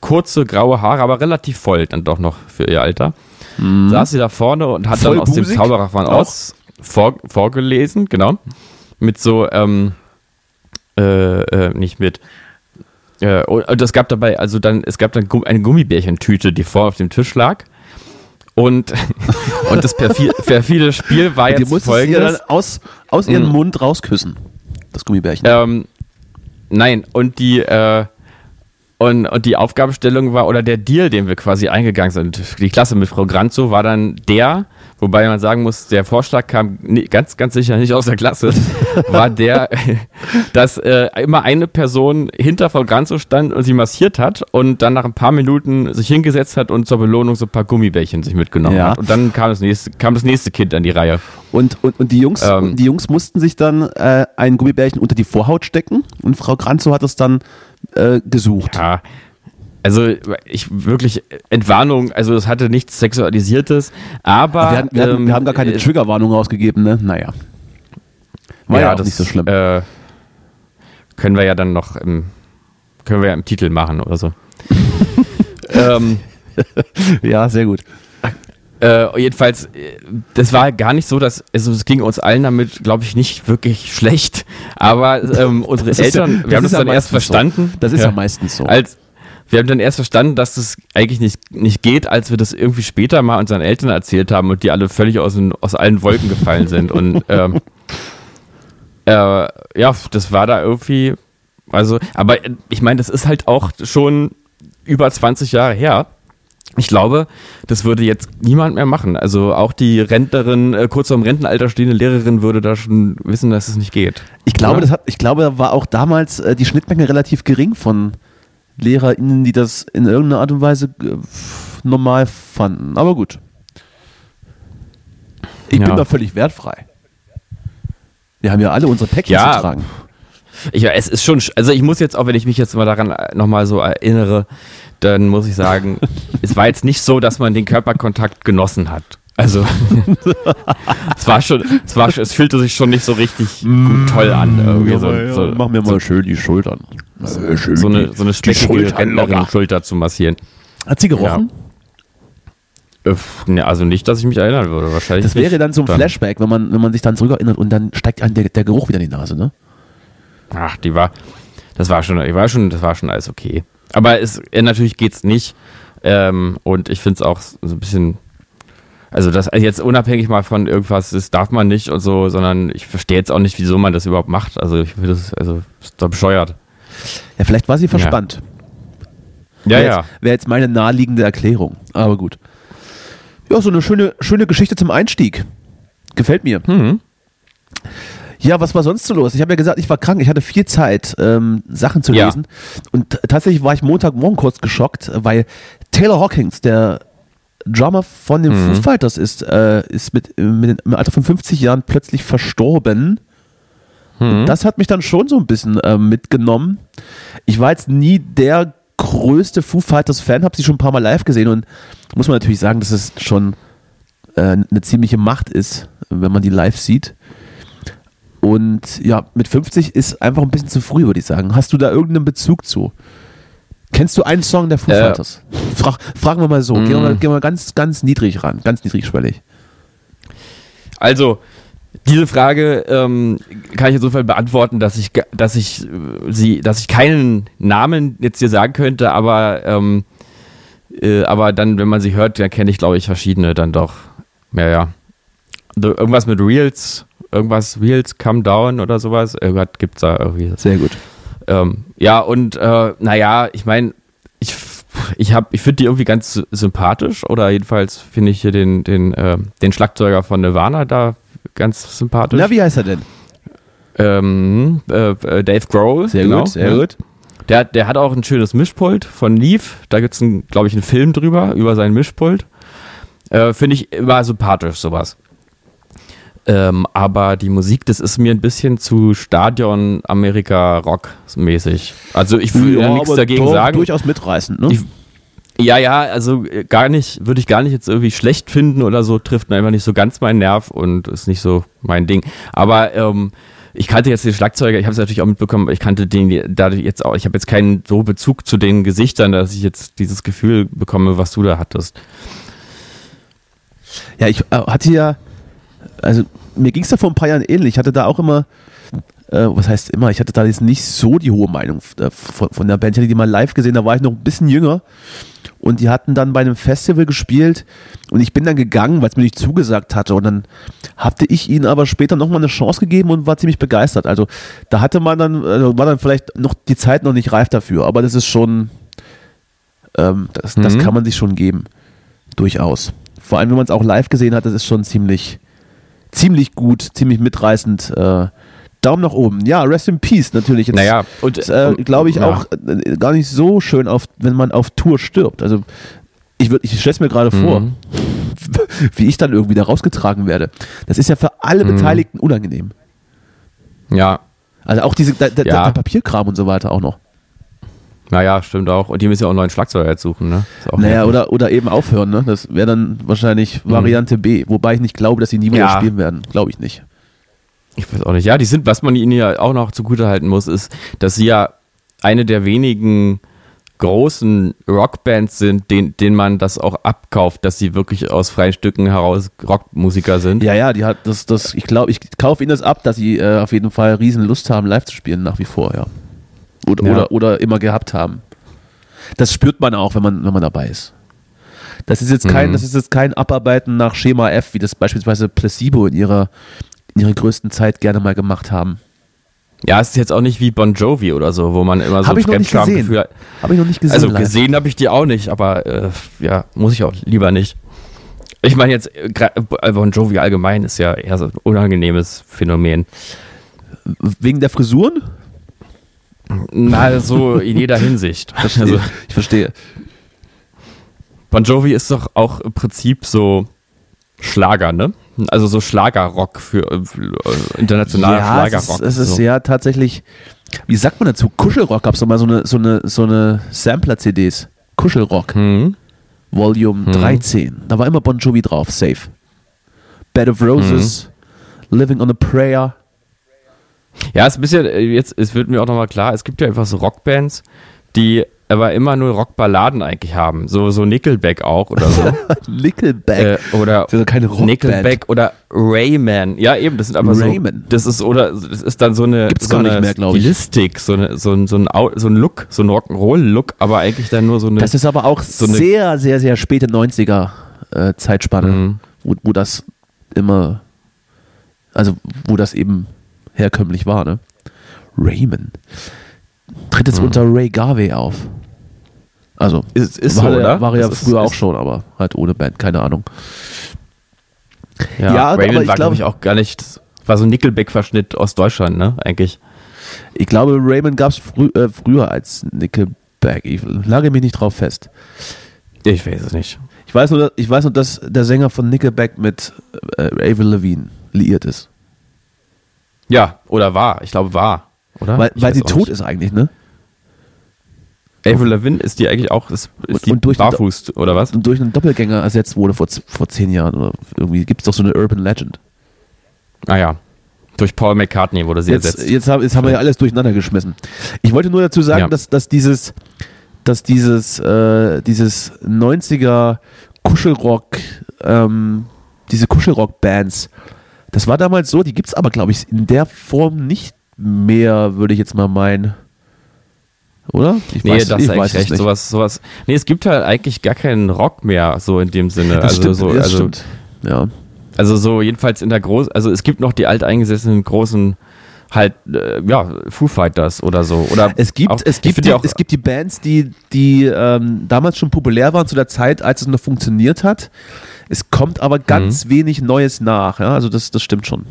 kurze graue Haare, aber relativ voll dann doch noch für ihr Alter. Saß sie da vorne und hat dann aus dem
Vollbusig?
Zauberer von
Auch?
Oz vor, vorgelesen, genau. Mit so, ähm, äh, äh, nicht mit, äh, und es gab dabei, also dann, es gab dann eine Gummibärchentüte, die vor auf dem Tisch lag. Und, [laughs] und das perfi perfide Spiel war
Die
jetzt
ihr
folgendes.
dann aus, aus ihrem
Mhm.
Mund rausküssen. Das Gummibärchen.
Ähm, nein, und die, äh, und, und die Aufgabenstellung war, oder der Deal, den wir quasi eingegangen sind, die Klasse mit Frau Granzo, war dann der, wobei man sagen muss, der Vorschlag kam ganz, ganz sicher nicht aus der Klasse, [laughs] war der, dass äh, immer eine Person hinter Frau Granzo stand und sie massiert hat und dann nach ein paar Minuten sich hingesetzt hat und zur Belohnung so ein paar Gummibärchen sich mitgenommen
Ja.
hat. Und dann kam das nächste, kam das nächste Kind an die Reihe.
Und, und, und die Jungs,
Ähm.
die Jungs mussten sich dann äh, ein Gummibärchen unter die Vorhaut stecken und Frau Granzo hat es dann äh, gesucht.
Ja. Also ich wirklich Entwarnung, also es hatte nichts Sexualisiertes, aber
wir, hatten, wir, hatten,
ähm,
wir haben gar keine
äh,
Triggerwarnung rausgegeben, ne? Naja. War ja, auch
das,
nicht so schlimm.
Äh, können wir ja dann noch im, können wir ja im Titel machen oder so. [laughs] ähm,
ja, sehr gut.
Äh, jedenfalls, äh, das war gar nicht so, dass, also es ging uns allen damit, glaube ich, nicht wirklich schlecht. Aber ähm, [laughs] unsere
ja-
Eltern,
das
wir haben das
ja
dann erst
meistens so.
verstanden.
Das ist ja, meistens so.
Als, wir haben dann erst verstanden, dass das eigentlich nicht, nicht geht, als wir das irgendwie später mal unseren Eltern erzählt haben und die alle völlig aus, den, aus allen Wolken gefallen sind. Und [laughs] ähm, äh, ja, das war da irgendwie, also, aber ich meine, das ist halt auch schon über 20 Jahre her. Ich glaube, das würde jetzt niemand mehr machen. Also auch die Rentnerin, äh, kurz vor dem Rentenalter stehende Lehrerin würde da schon wissen, dass es nicht geht.
Ich glaube,
Oder?
das hat, ich glaube, da war auch damals äh, die Schnittmenge relativ gering von LehrerInnen, die das in irgendeiner Art und Weise äh, normal fanden. Aber gut. Ich
Ja.
bin da völlig wertfrei. Wir haben ja alle unsere Päckchen
Ja.
zu tragen.
Ich, es ist schon, sch- also ich muss jetzt, auch wenn ich mich jetzt mal daran nochmal so erinnere, dann muss ich sagen, [laughs] es war jetzt nicht so, dass man den Körperkontakt genossen hat. Also [laughs] es war schon, es war, schon- es fühlte sich schon nicht so richtig gut toll an. Irgendwie so, so,
mach mir
so,
mal schön die Schultern. Äh, schön
so eine, so eine speckige Rentnerin. Schulter zu massieren.
Hat sie gerochen?
Äh, ne, also nicht, dass ich mich erinnern würde. Wahrscheinlich.
Das wäre
nicht.
dann so ein Flashback, wenn man, wenn man sich dann zurückerinnert und dann steigt einem der, der Geruch wieder in die Nase, ne?
Ach, die war, das war schon, ich war schon, das war schon alles okay. Aber es, äh, natürlich geht's nicht. Ähm, und ich finde es auch so ein bisschen, also das also jetzt unabhängig mal von irgendwas, das darf man nicht und so, sondern ich verstehe jetzt auch nicht, wieso man das überhaupt macht. Also ich finde das, also ist doch bescheuert.
Ja, vielleicht war sie verspannt.
Ja,
Wäre
ja.
Jetzt, Wäre jetzt meine naheliegende Erklärung. Aber gut. Ja, so eine schöne, schöne Geschichte zum Einstieg. Gefällt mir.
Mhm.
Ja, was war sonst so los? Ich habe ja gesagt, ich war krank, ich hatte viel Zeit, ähm, Sachen zu
Ja.
lesen. Und tatsächlich war ich Montagmorgen kurz geschockt, weil Taylor Hawkins, der Drummer von den
Mhm.
Foo Fighters, ist, äh, ist mit, mit im Alter von 50 Jahren plötzlich verstorben.
Mhm.
Das hat mich dann schon so ein bisschen äh, mitgenommen. Ich war jetzt nie der größte Foo Fighters Fan, habe sie schon ein paar Mal live gesehen und muss man natürlich sagen, dass es schon äh, eine ziemliche Macht ist, wenn man die live sieht. Und ja, mit 50 ist einfach ein bisschen zu früh, würde ich sagen. Hast du da irgendeinen Bezug zu? Kennst du einen Song der Foo
Äh,
Fighters? Frag, fragen wir mal so. Gehen wir mal, gehen wir ganz, ganz niedrig ran, ganz niedrigschwellig.
Also, diese Frage ähm, kann ich insofern beantworten, dass ich, dass ich äh, sie, dass ich keinen Namen jetzt hier sagen könnte, aber ähm, äh, aber dann, wenn man sie hört, dann kenne ich, glaube ich, verschiedene dann doch. Ja, ja. Irgendwas mit Reels, irgendwas Reels Come Down oder sowas. Irgendwas gibt's da irgendwie.
Sehr gut.
Ähm, ja, und äh, naja, ich meine, ich, ich, hab- ich finde die irgendwie ganz sy- sympathisch oder jedenfalls finde ich hier den, den, äh, den Schlagzeuger von Nirvana da ganz sympathisch.
Na, wie heißt er denn?
ähm, äh, äh, Dave Grohl.
Sehr
genau,
gut, sehr
ja.
gut.
Der, der hat auch ein schönes Mischpult von Leaf. Da gibt es, glaube ich, einen Film drüber, über sein Mischpult. Äh, Finde ich immer sympathisch, sowas. Ähm, aber die Musik, das ist mir ein bisschen zu Stadion Amerika Rock mäßig. Also ich will ja, nichts
aber
dagegen
doch,
sagen.
Durchaus mitreißend, ne?
Ich- Ja, ja, also äh, gar nicht, würde ich gar nicht jetzt irgendwie schlecht finden oder so, trifft mir einfach nicht so ganz meinen Nerv und ist nicht so mein Ding. Aber ähm, ich kannte jetzt den Schlagzeuger, ich habe es natürlich auch mitbekommen, ich kannte den da jetzt auch, ich habe jetzt keinen so Bezug zu den Gesichtern, dass ich jetzt dieses Gefühl bekomme, was du da hattest.
Ja, ich äh, hatte ja, also mir ging es da vor ein paar Jahren ähnlich. Ich hatte da auch immer, äh, was heißt immer, ich hatte da jetzt nicht so die hohe Meinung äh, von, von der Band. Ich hatte die mal live gesehen, da war ich noch ein bisschen jünger. Und die hatten dann bei einem Festival gespielt und ich bin dann gegangen, weil es mir nicht zugesagt hatte. Und dann hatte ich ihnen aber später nochmal eine Chance gegeben und war ziemlich begeistert. Also da hatte man dann, also war dann vielleicht noch die Zeit noch nicht reif dafür, aber das ist schon, ähm, das, das
Mhm.
kann man sich schon geben. Durchaus. Vor allem, wenn man es auch live gesehen hat, das ist schon ziemlich, ziemlich gut, ziemlich mitreißend. Äh, Daumen nach oben. Ja, Rest in Peace natürlich. Jetzt,
Naja, und
äh, glaube ich,
ja.
auch äh, gar nicht so schön, auf, wenn man auf Tour stirbt. Also ich, würd- ich stelle es mir gerade vor,
Mhm. [laughs]
wie ich dann irgendwie da rausgetragen werde. Das ist ja für alle
Mhm.
Beteiligten unangenehm.
Ja,
Also auch diese, der, der,
Ja.
der Papierkram und so weiter auch noch.
Naja, stimmt auch. Und die müssen ja auch einen neuen Schlagzeuger jetzt suchen, ne?
Naja, oder, oder eben aufhören. Ne? Das wäre dann wahrscheinlich Variante B. Wobei ich nicht glaube, dass sie nie wieder
Mhm. Ja.
spielen werden. Glaube ich nicht.
Ich weiß auch nicht. Ja, die sind, was man ihnen ja auch noch zugutehalten muss, ist, dass sie ja eine der wenigen großen Rockbands sind, den, denen man das auch abkauft, dass sie wirklich aus freien Stücken heraus Rockmusiker sind.
Ja, ja, die hat das, das, ich glaube, ich kaufe ihnen das ab, dass sie äh, auf jeden Fall riesen Lust haben, live zu spielen, nach wie vor, ja. Oder,
Ja.
oder, oder immer gehabt haben. Das spürt man auch, wenn man, wenn man dabei ist. Das ist jetzt kein,
Mhm.
das ist jetzt kein Abarbeiten nach Schema F, wie das beispielsweise Placebo in ihrer, in ihrer größten Zeit gerne mal gemacht haben.
Ja, es ist jetzt auch nicht wie Bon Jovi oder so, wo man immer so
Hab ich noch nicht gesehen.
Fremdschamgefühl hat.
Habe ich noch nicht gesehen.
Also
live.
gesehen habe ich die auch nicht, aber äh, ja, muss ich auch lieber nicht. Ich meine jetzt, äh, äh, Bon Jovi allgemein ist ja eher so ein unangenehmes Phänomen.
Wegen der Frisuren?
Na, so in jeder [laughs] Hinsicht.
Verstehe.
Also,
ich verstehe.
Bon Jovi ist doch auch im Prinzip so Schlager, ne? Also so Schlagerrock für, äh, äh, internationaler
ja,
Schlagerrock.
Es ist, es ist
so.
ja tatsächlich, wie sagt man dazu? Kuschelrock gab es mal so eine, so eine, so eine Sampler-CDs. Kuschelrock.
Hm.
Volume 13. Da war immer Bon Jovi drauf, safe. Bed of Roses, Living on a Prayer.
Ja, es ist ein bisschen, äh, jetzt, es wird mir auch nochmal klar, es gibt ja einfach so Rockbands, die aber immer nur Rockballaden eigentlich haben. So, so Nickelback auch oder so. [laughs]
Nickelback.
äh, oder
Das ist keine Rockband.
Nickelback oder Rayman. Ja, eben, das sind aber
Rayman.
so. Das ist, oder, das ist dann so eine,
Gibt's
so
gar nicht
eine
mehr.
Stilistik, so, eine, so, ein, so, ein, so ein Look, so ein Rock'n'Roll-Look, aber eigentlich dann nur so eine.
Das ist aber auch
So eine-
sehr, sehr, sehr späte 90er äh, Zeitspanne,
Mhm.
wo, wo das immer, also wo das eben herkömmlich war, ne? Raymond. Tritt jetzt
Mhm.
unter Ray Garvey auf. Also,
Ist- ist
war,
so,
er-
oder?
war er ja
Das ist-
früher auch schon, aber halt ohne Band, keine Ahnung.
ja,
ja, ich
war,
glaub-
glaube ich, auch gar nicht War so ein Nickelback-Verschnitt aus Deutschland, ne? Eigentlich.
Ich glaube, Raymond gab es frü äh, früher als Nickelback. Ich lage mich nicht drauf fest.
Ich weiß es nicht.
Ich weiß nur, ich weiß nur dass der Sänger von Nickelback mit äh, Avril Lavigne liiert ist.
Ja, oder war. Ich glaube, war. Oder?
Weil, weil sie tot
nicht.
ist eigentlich, ne?
Avril Lavigne ist die eigentlich auch, ist, ist
Und-
die
und durch
barfuß, oder was?
Und durch einen Doppelgänger ersetzt wurde vor, vor zehn Jahren. Oder irgendwie gibt es doch so eine Urban Legend.
Ah ja. Durch Paul McCartney wurde sie
Jetzt,
ersetzt.
jetzt, haben, jetzt haben wir ja alles durcheinander geschmissen. Ich wollte nur dazu sagen,
Ja.
dass, dass dieses, dass dieses, äh, dieses 90er Kuschelrock, ähm, diese Kuschelrock-Bands, das war damals so, die gibt es aber, glaube ich, in der Form nicht mehr, würde ich jetzt mal meinen. Oder? Ich
Nee, das
ich es
recht.
nicht.
Sowas, sowas. Nee, es gibt halt eigentlich gar keinen Rock mehr, so in dem Sinne.
Das
also
stimmt,
so,
das
also,
stimmt. Ja.
also so jedenfalls in der großen, also es gibt noch die alteingesessenen großen halt, äh, ja, Foo Fighters oder so. Oder
Es gibt,
auch,
es, gibt die,
auch,
es gibt die Bands, die, die ähm, damals schon populär waren zu der Zeit, als es noch funktioniert hat. Es kommt
Mhm.
aber ganz wenig Neues nach. Ja? Also das, das stimmt schon.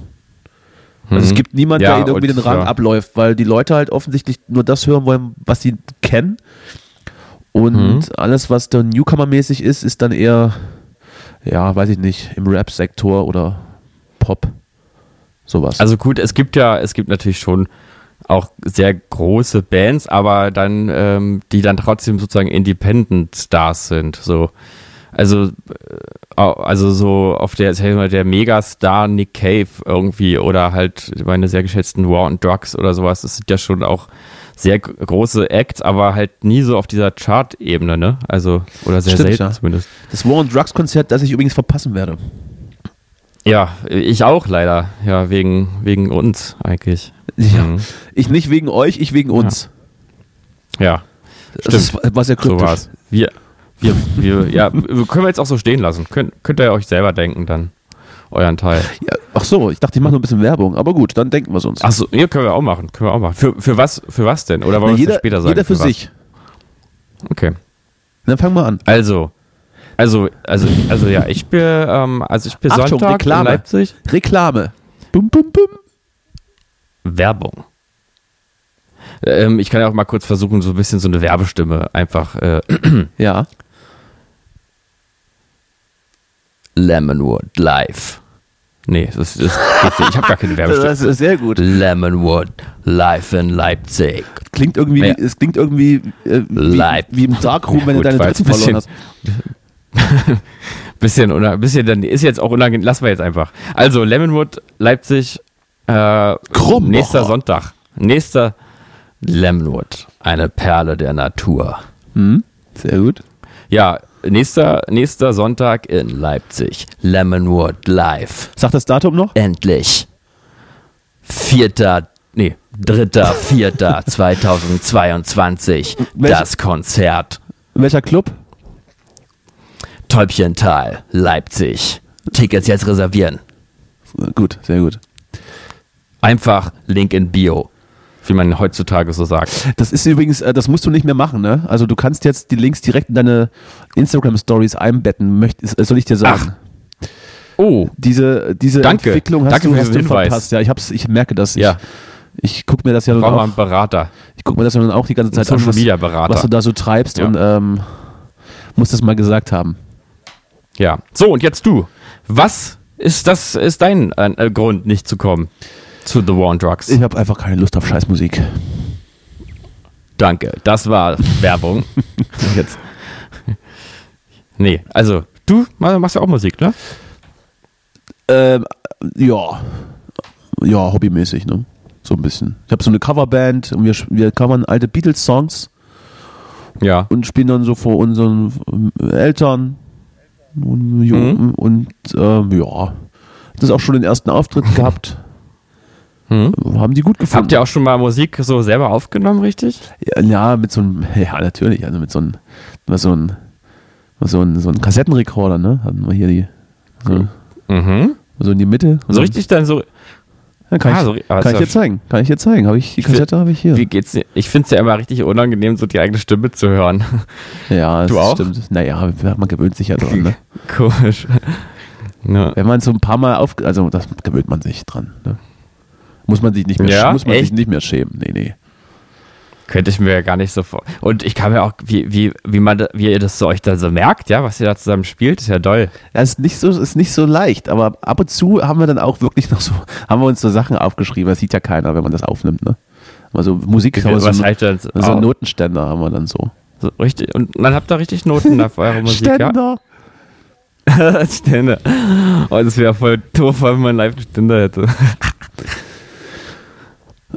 Also es
Mhm.
gibt niemanden,
Ja,
der ihnen irgendwie
und,
den Rang
ja.
abläuft, weil die Leute halt offensichtlich nur das hören wollen, was sie kennen. Und
Mhm.
alles, was dann Newcomer-mäßig ist, ist dann eher, ja, weiß ich nicht, im Rap-Sektor oder Pop. Sowas.
Also gut, es gibt ja, es gibt natürlich schon auch sehr große Bands, aber dann, ähm, die dann trotzdem sozusagen Independent Stars sind. So. Also, äh, also so auf der, sag ich mal, der Megastar Nick Cave irgendwie oder halt meine sehr geschätzten War and Drugs oder sowas, das sind ja schon auch sehr große Acts, aber halt nie so auf dieser Chart-Ebene, ne? Also, oder sehr
Stimmt,
selten
ja.
zumindest.
das War on Drugs Konzert, das ich übrigens verpassen werde.
Ja, ich auch leider. Ja, wegen, wegen uns eigentlich.
Ja.
Mhm.
Ich nicht wegen euch, ich wegen uns.
Ja.
Das ist, war sehr
So
kryptisch.
war's. Wir, wir, wir, ja, wir- können wir jetzt auch so stehen lassen. Könnt, könnt ihr euch selber denken dann. Euren Teil.
Ja, ach so, ich dachte, ich mache nur ein bisschen Werbung. Aber gut, dann denken wir es uns.
Achso, ja, können wir auch machen. Können wir auch machen. Für, für was, für was denn? Oder wollen wir es später sagen?
jeder für
was?
sich.
Okay.
Dann fangen wir an.
Also, also, also, also ja, ich bin, ähm, also ich bin
Achtung,
Sonntag
Reklame.
in Leipzig.
Reklame. Bum, bum, bum.
Werbung. Ähm, ich kann ja auch mal kurz versuchen, so ein bisschen so eine Werbestimme einfach. Äh, [clears throat]
Ja.
Lemonwood Live. Nee, das, das geht nicht. Ich habe gar keine [laughs] Werbestimme.
Das ist sehr gut.
Lemonwood Live in Leipzig.
Klingt irgendwie,
Ja.
es klingt irgendwie äh, wie, wie im Darkroom,
Ja,
wenn
gut,
du deine
ein
verloren hast. [laughs]
Bisschen, oder, bisschen, dann ist jetzt auch unangenehm. Lassen wir jetzt einfach. Also, Lemonwood, Leipzig, äh,
Krummacher.
nächster Sonntag. Nächster Lemonwood, eine Perle der Natur.
Hm? Sehr gut.
Ja, nächster, nächster Sonntag in Leipzig. Lemonwood live.
Sag das Datum noch?
Endlich. Vierter, nee, dritter, vierter [laughs] 2022.
Welche-
Das Konzert.
Welcher Club?
Täubchental, Leipzig. Tickets jetzt reservieren.
Äh, Gut, sehr gut.
Einfach Link in Bio. Wie man heutzutage so sagt.
Das ist übrigens, äh, das musst du nicht mehr machen, ne? Also du kannst jetzt die Links direkt in deine Instagram-Stories einbetten, möchtest, soll ich dir sagen.
Oh,
Diese, diese
Danke.
Entwicklung hast
Danke
du,
für
hast du
Hinweis.
verpasst. Ja, ich, hab's, ich merke das.
Ja.
Ich, ich gucke mir das ja
einen
auch,
Berater.
ich guck mir das ja dann auch die ganze Zeit an, was,
Media Berater.
was du da so treibst
Ja.
und ähm, muss das mal gesagt haben.
Ja. So, und jetzt du. Was ist das, ist dein äh, Grund, nicht zu kommen zu The War on Drugs?
Ich habe einfach keine Lust auf Scheißmusik.
Danke. Das war Werbung. [laughs] jetzt. Nee, also, du machst ja auch Musik, ne?
Ähm, ja. Ja, hobbymäßig, ne? So ein bisschen. Ich habe so eine Coverband und wir, wir covern alte Beatles-Songs
Ja.
und spielen dann so vor unseren Eltern
Mhm.
und ähm, ja. Das ist auch schon den ersten Auftritt [laughs] gehabt.
Hm?
Haben die gut gefunden.
Habt ihr auch schon mal Musik so selber aufgenommen, richtig?
Ja, ja, mit so einem, [laughs] ja, natürlich, also mit so einem, mit so einem, mit so einem, so einem Kassettenrekorder, ne? Hatten wir hier die, so,
Mhm.
so in die Mitte.
So richtig dann so,
Ja, kann
Ah,
ich,
so- aber
kann
ist
ich dir zeigen. Kann ich dir zeigen. Habe ich, die
Ich
Kassette habe ich hier.
wie geht's dir? Ich find's ja immer richtig unangenehm, so die eigene Stimme zu hören. [laughs]
Ja, das
Du auch?
stimmt. Naja, man gewöhnt sich ja dran, ne? [laughs]
Komisch. [laughs] Ja.
Wenn man so ein paar Mal auf, also das gewöhnt man sich dran. Ne? Muss man sich nicht mehr,
Ja?
muss man sich nicht mehr schämen. Nee, nee.
Könnte ich mir ja gar nicht so vor. Und ich kann mir auch, wie, wie, wie man, wie ihr das so euch da so merkt, ja, was ihr da zusammen spielt, ist ja doll.
Das ist nicht so, ist nicht so leicht, aber ab und zu haben wir dann auch wirklich noch so, haben wir uns so Sachen aufgeschrieben. Das sieht ja keiner, wenn man das aufnimmt, ne? Also Musik, wir so,
was das?
so
Oh,
Notenständer haben wir dann so.
so richtig. Und dann habt ihr richtig Noten da für eure Musik, ja? Ständer. [laughs] Oh, das wäre voll doof, wenn man live einen Ständer hätte.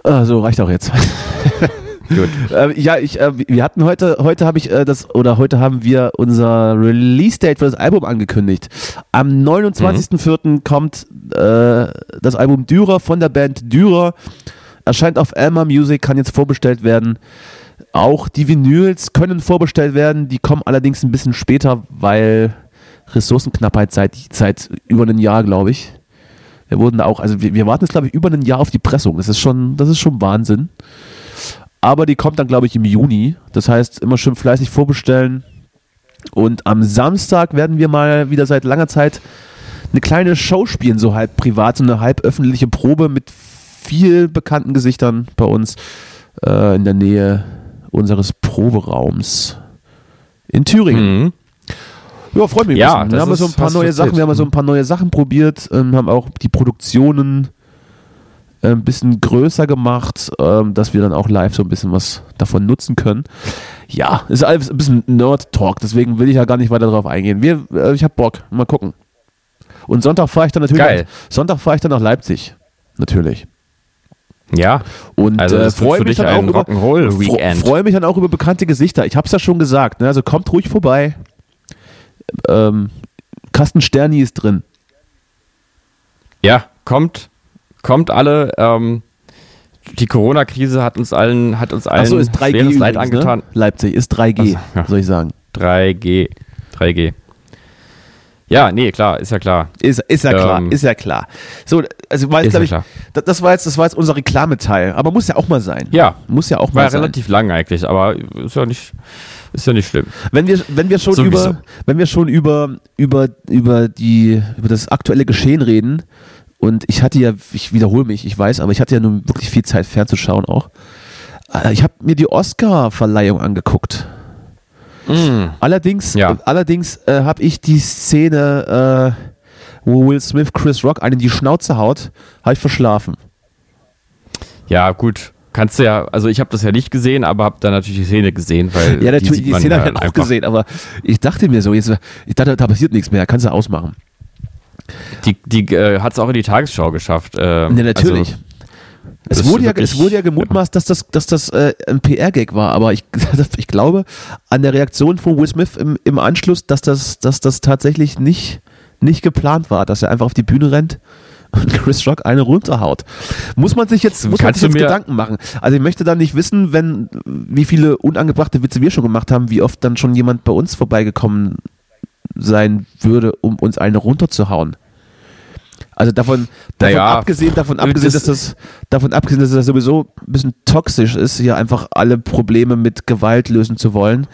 Ah, so reicht auch jetzt. [laughs]
Gut.
Äh, ja, ich, äh, wir hatten heute, heute habe ich äh, das, oder heute haben wir unser Release-Date für das Album angekündigt. Am 29.04. kommt äh, das Album Dürer von der Band Dürer. Erscheint auf Elmer Music, kann jetzt vorbestellt werden. Auch die Vinyls können vorbestellt werden, die kommen allerdings ein bisschen später, weil Ressourcenknappheit seit, seit über einem Jahr, glaube ich. Wir wurden auch, also wir, wir warten jetzt, glaube ich, über ein Jahr auf die Pressung. Das ist schon, das ist schon Wahnsinn. Aber die kommt dann, glaube ich, im Juni. Das heißt, immer schön fleißig vorbestellen. Und am Samstag werden wir mal wieder seit langer Zeit eine kleine Show spielen, so halb privat, so eine halb öffentliche Probe mit viel bekannten Gesichtern bei uns äh, in der Nähe unseres Proberaums in Thüringen.
Mhm.
Ja, freue mich. ein
Ja,
bisschen.
das
wir haben so ein paar neue. Sachen, wir haben so ein paar neue Sachen probiert, ähm, haben auch die Produktionen ein bisschen größer gemacht, ähm, dass wir dann auch live so ein bisschen was davon nutzen können. Ja, ist alles ein bisschen Nerd-Talk, deswegen will ich ja gar nicht weiter darauf eingehen. Wir, äh, ich habe Bock, mal gucken. Und Sonntag fahre ich dann natürlich.
Geil.
Sonntag fahre ich dann nach Leipzig, natürlich.
Ja,
Und
also
äh, freue mich dann auch über, freue mich dann auch über bekannte Gesichter. Ich habe es ja schon gesagt, ne? also kommt ruhig vorbei. Ähm, Carsten Sterni ist drin.
Ja, kommt, kommt alle. Ähm, die Corona-Krise hat uns allen, hat uns allen
Achso, ist 3G
schweres Leid
übrigens,
angetan.
Ne? Leipzig ist 3G,
Ach so, ja.
soll ich sagen.
3G, 3G. Ja, nee, klar, ist ja klar.
Ist, ist ja klar,
Ähm,
ist ja klar. So, also war jetzt,
ja
ich,
klar.
das, das war jetzt, das war jetzt unser Reklameteil, aber muss ja auch mal sein.
Ja,
Muss ja auch
war
mal sein.
relativ lang eigentlich, aber ist ja nicht, ist ja nicht schlimm.
Wenn wir, wenn wir schon
Sowieso.
über, wenn wir schon über, über, über die, über das aktuelle Geschehen reden, und ich hatte ja, ich wiederhole mich, ich weiß, aber ich hatte ja nun wirklich viel Zeit fernzuschauen auch. Äh, Ich habe mir die Oscar-Verleihung angeguckt. Allerdings,
Ja.
allerdings äh, habe ich die Szene, äh, wo Will Smith Chris Rock einen in die Schnauze haut, habe ich verschlafen.
Ja, gut. Kannst du ja, also ich habe das ja nicht gesehen, aber habe dann natürlich die Szene gesehen, weil
Ja,
die
natürlich, die,
man
Szene
ja
habe ich
dann
auch gesehen, aber ich dachte mir so, jetzt, ich dachte, da passiert nichts mehr, kannst du ausmachen.
Die, die äh, hat es auch in die Tagesschau geschafft. Ähm,
Ja, natürlich.
Also,
es, wurde ja, es wurde ja gemutmaßt, dass das, dass das äh, ein PR-Gag war, aber ich, [laughs] ich glaube an der Reaktion von Will Smith im, im Anschluss, dass das, dass das tatsächlich nicht, nicht geplant war, dass er einfach auf die Bühne rennt und [laughs] Chris Rock eine runterhaut. Muss man sich jetzt, muss man sich jetzt Gedanken machen. Also ich möchte dann nicht wissen, wenn, wie viele unangebrachte Witze wir schon gemacht haben, wie oft dann schon jemand bei uns vorbeigekommen sein würde, um uns eine runterzuhauen. Also davon, davon
Naja,
abgesehen, davon abgesehen,
das-
dass das, davon abgesehen, dass das sowieso ein bisschen toxisch ist, hier einfach alle Probleme mit Gewalt lösen zu wollen,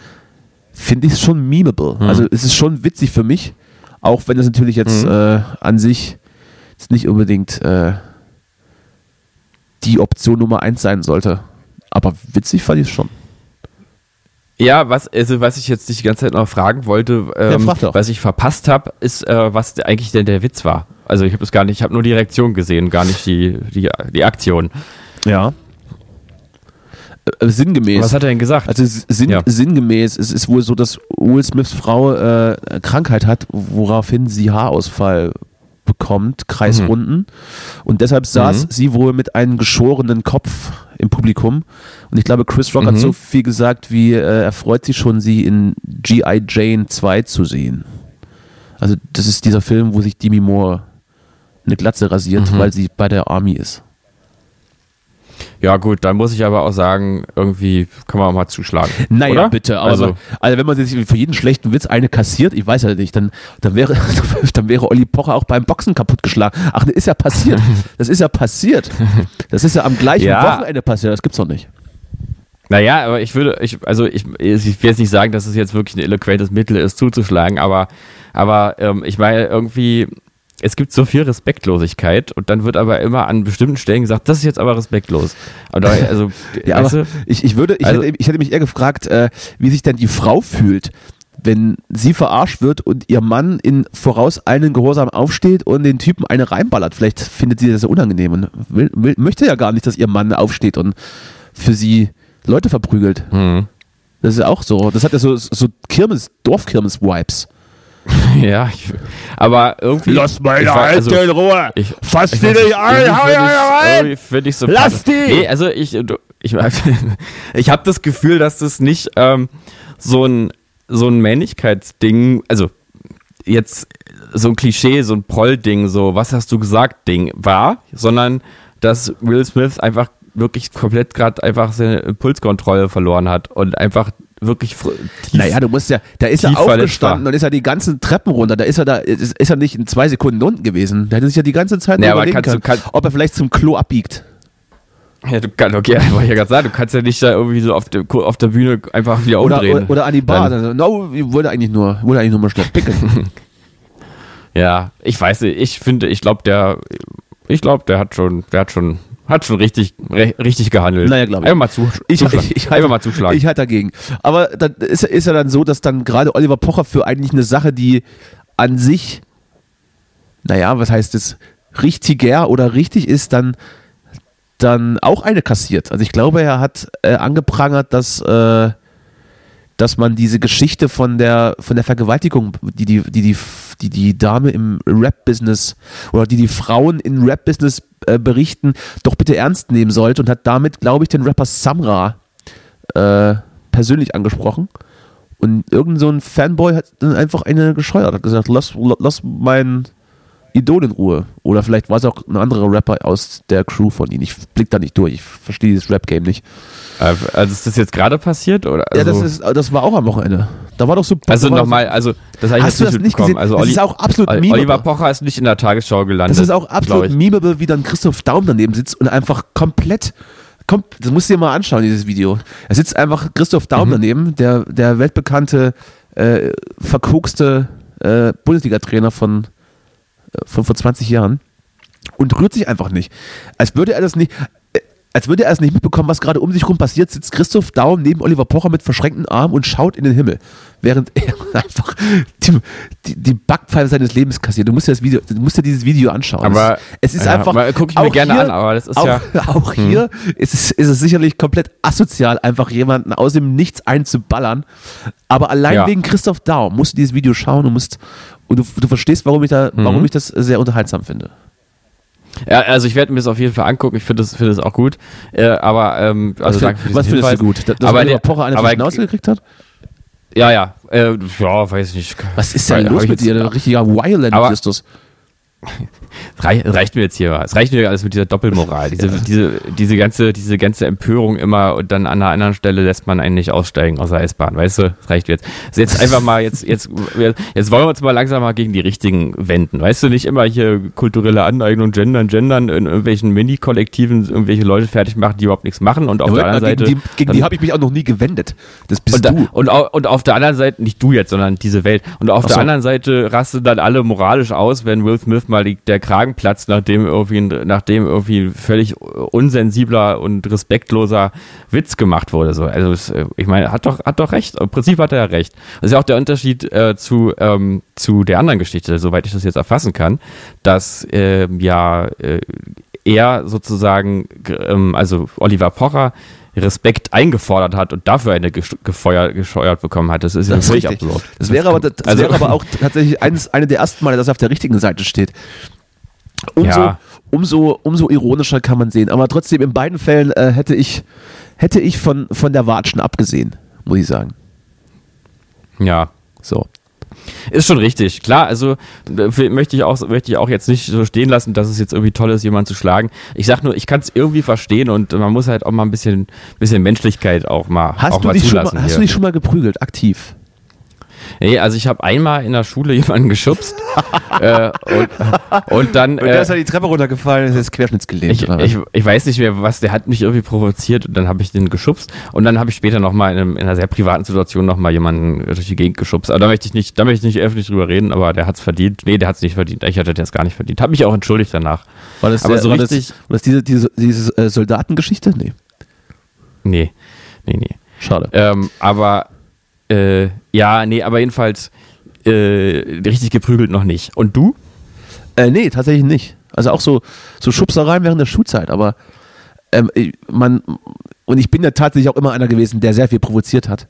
finde ich es schon memeable.
Hm.
Also es ist schon witzig für mich, auch wenn es natürlich jetzt
Mhm.
äh, an sich jetzt nicht unbedingt äh, die Option Nummer eins sein sollte. Aber witzig fand ich es schon.
Ja, was, also was ich jetzt dich die ganze Zeit noch fragen wollte,
Ja,
ähm,
doch.
was ich verpasst habe, ist, äh, was eigentlich denn der Witz war. Also ich habe es gar nicht, ich habe nur die Reaktion gesehen, gar nicht die, die, die Aktion.
Ja. Äh, sinngemäß.
Was hat er denn gesagt?
Also sinn,
Ja.
sinngemäß, es ist wohl so, dass Will Smiths Frau äh, Krankheit hat, woraufhin sie Haarausfall bekommt, Kreisrunden. Und deshalb saß
Mhm.
sie wohl mit einem geschorenen Kopf im Publikum. Und ich glaube, Chris Rock hat
Mhm.
so viel gesagt, wie äh, er freut sich schon, sie in G.I. Jane 2 zu sehen. Also das ist dieser Film, wo sich Demi Moore eine Glatze rasiert,
Mhm.
weil sie bei der Army ist.
Ja gut, dann muss ich aber auch sagen, irgendwie kann man auch mal zuschlagen.
Naja,
oder?
bitte, aber
also,
also, wenn man sich für jeden schlechten Witz eine kassiert, ich weiß ja nicht, dann, dann, wäre, [laughs] dann wäre Olli Pocher auch beim Boxen kaputtgeschlagen. Ach, das ist ja passiert. Das ist ja passiert. Das ist ja am gleichen
Ja.
Wochenende passiert, das gibt's doch nicht.
naja, aber ich würde, ich, also ich, ich will jetzt nicht sagen, dass es jetzt wirklich ein eloquentes Mittel ist, zuzuschlagen, aber, aber ähm, ich meine, irgendwie, es gibt so viel Respektlosigkeit und dann wird aber immer an bestimmten Stellen gesagt, das ist jetzt aber respektlos. [laughs] Aber also,
ja, aber ich, ich würde, ich, also, hätte, ich hätte mich eher gefragt, äh, wie sich denn die Frau fühlt, wenn sie verarscht wird und ihr Mann in vorauseilenden Gehorsam aufsteht und den Typen eine reinballert. Vielleicht findet sie das unangenehm und will, will, möchte ja gar nicht, dass ihr Mann aufsteht und für sie Leute verprügelt. Mhm. Das ist ja auch so. Das hat ja so, so Kirmes, Dorfkirmes-Vibes. [laughs]
Ja, ich, aber irgendwie.
Lass meine Alte also, in Ruhe!
Ich,
Fass die nicht ein! Hau
rein! Finde ich so
Lass die!
Nee, also ich, ich, [laughs] ich habe das Gefühl, dass das nicht ähm, so ein so ein Männlichkeitsding, also jetzt so ein Klischee, so ein Proll-Ding, so was hast du gesagt Ding war, sondern dass Will Smith einfach wirklich komplett gerade einfach seine Impulskontrolle verloren hat und einfach wirklich
tief, Naja, du musst ja, da ist er aufgestanden und ist er die ganzen Treppen runter, da ist er da, ist, ist er nicht in zwei Sekunden unten gewesen. Da hätte sich ja die ganze Zeit
naja, überlegen können, kann,
ob er vielleicht zum Klo abbiegt.
Ja, du kannst, okay, [laughs] wollte ich ja gerade sagen, du kannst ja nicht da irgendwie so auf, de, auf der Bühne einfach wieder umdrehen.
Oder, oder an die Bar. Dann, no, wollte eigentlich nur, wollte eigentlich nur mal schnell picken. [laughs]
ja, ich weiß nicht, ich finde, ich glaube, der, ich glaube, der hat schon, der hat schon, hat schon richtig, richtig gehandelt.
Naja, glaube
ich. Einfach mal zu,
ich, zuschlagen. [laughs] Ich, ich,
Einfach mal zuschlagen.
Ich halte dagegen. Aber dann ist, ist ja dann so, dass dann gerade Oliver Pocher für eigentlich eine Sache, die an sich, naja, was heißt es, richtiger oder richtig ist, dann dann auch eine kassiert. Also ich glaube, er hat äh, angeprangert, dass, äh, dass man diese Geschichte von der, von der Vergewaltigung, die die, die, die, die, die Dame im Rap-Business oder die die Frauen im Rap-Business äh, berichten, doch bitte ernst nehmen sollte und hat damit, glaube ich, den Rapper Samra äh, persönlich angesprochen. Und irgend so ein Fanboy hat dann einfach eine gescheuert, hat gesagt, lass, lass mein Idol in Ruhe. Oder vielleicht war es auch ein anderer Rapper aus der Crew von ihnen. Ich blick da nicht durch. Ich verstehe dieses Rap-Game nicht.
Äh, also ist das jetzt gerade passiert? Oder?
Also ja, das, ist, das war auch am Wochenende. Da war doch so.
Also nochmal, also das habe ich
Hast jetzt nicht, nicht gesehen? Also das ist auch absolut
Oli Oliver Pocher ist nicht in der Tagesschau gelandet.
Das ist auch absolut memeable, wie dann Christoph Daum daneben sitzt und einfach komplett das musst du dir mal anschauen, dieses Video. Er sitzt einfach Christoph Daum mhm. daneben, der, der weltbekannte, äh, verkokste äh, Bundesliga-Trainer von, von vor 20 Jahren und rührt sich einfach nicht. Als würde er das nicht, äh, als würde er es nicht mitbekommen, was gerade um sich rum passiert, sitzt Christoph Daum neben Oliver Pocher mit verschränkten Armen und schaut in den Himmel, während [laughs] er einfach die, die, die Backpfeife seines Lebens kassiert. Du musst dir das Video, du musst dir dieses Video anschauen.
Aber
es, ist ja, einfach,
gucke ich mir gerne hier, an, aber das ist
auch,
ja [laughs]
auch hm. hier ist es, ist es sicherlich komplett asozial, einfach jemanden aus dem Nichts einzuballern. Aber allein ja. wegen Christoph Daum musst du dieses Video schauen und musst und du, du verstehst, warum ich, da, mhm. warum ich das sehr unterhaltsam finde.
Ja, also ich werde mir das auf jeden Fall angucken. Ich finde das, find das auch gut. Äh, aber ähm, also
was, find, was findest du gut?
Dass aber
Oliver Pocher eine aber, Schnauze gekriegt hat?
Ja, ja. Äh, ja, weiß ich nicht.
Was ist denn los mit dir? Ein richtiger Violent ist das. [laughs]
reicht mir jetzt hier. Es reicht mir alles mit dieser Doppelmoral. Diese, ja. diese, diese, ganze, diese ganze Empörung immer und dann an einer anderen Stelle lässt man einen nicht aussteigen aus der S-Bahn. Weißt du, das reicht jetzt. Also jetzt einfach mal, jetzt, jetzt, jetzt wollen wir uns mal langsam mal gegen die richtigen wenden. Weißt du, nicht immer hier kulturelle Aneignung, Gendern, Gendern in irgendwelchen Mini-Kollektiven irgendwelche Leute fertig machen, die überhaupt nichts machen und auf ja, der anderen
Seite.
Gegen
die, gegen die habe ich mich auch noch nie gewendet. Das bist
und
da, du.
Und, und auf der anderen Seite, nicht du jetzt, sondern diese Welt. Und auf Ach der so. anderen Seite rasten dann alle moralisch aus, wenn Will Smith mal die, der Kragen Platz, nachdem irgendwie, nachdem irgendwie völlig unsensibler und respektloser Witz gemacht wurde. So. Also ich meine, hat doch, hat doch recht. Im Prinzip hat er ja recht. Das ist ja auch der Unterschied äh, zu, ähm, zu der anderen Geschichte, soweit ich das jetzt erfassen kann, dass äh, ja äh, er sozusagen, ähm, also Oliver Pocher, Respekt eingefordert hat und dafür eine gefeuert, gescheuert bekommen hat. Das ist ja völlig absurd.
Das wäre aber, das also, wäre aber auch tatsächlich eines, eine der ersten Male, dass er auf der richtigen Seite steht. Umso, ja. umso, umso ironischer kann man sehen. Aber trotzdem, in beiden Fällen äh, hätte ich, hätte ich von, von der Watschen abgesehen, muss ich sagen.
Ja. So. Ist schon richtig. Klar, also möchte ich auch, möchte ich auch jetzt nicht so stehen lassen, dass es jetzt irgendwie toll ist, jemanden zu schlagen. Ich sag nur, ich kann es irgendwie verstehen und man muss halt auch mal ein bisschen, bisschen Menschlichkeit auch mal,
hast
auch mal
dich zulassen. Schon mal, hast du dich schon mal geprügelt, aktiv?
Nee, also ich habe einmal in der Schule [laughs] jemanden geschubst äh, und, und dann.
Und der ist ja die Treppe runtergefallen, ist jetzt querschnittsgelähmt.
Ich,
oder was?
ich, ich weiß nicht mehr, was, der hat mich irgendwie provoziert und dann habe ich den geschubst und dann habe ich später nochmal in, einem- in einer sehr privaten Situation nochmal jemanden durch die Gegend geschubst. Aber da möchte ich nicht, da möchte ich nicht öffentlich drüber reden, aber der hat es verdient. Nee, der hat es nicht verdient. Ich hatte das gar nicht verdient. Habe mich auch entschuldigt danach.
war das,
aber
der-
so
war
richtig-
Das, war das diese, diese, diese äh, Soldatengeschichte? Nee,
Nee, nee, nee.
schade.
Ähm, aber äh, ja, nee, aber jedenfalls äh, richtig geprügelt noch nicht. Und du?
Äh, nee, tatsächlich nicht. Also auch so, so Schubsereien während der Schulzeit, aber ähm, ich- man, und ich bin ja tatsächlich auch immer einer gewesen, der sehr viel provoziert hat.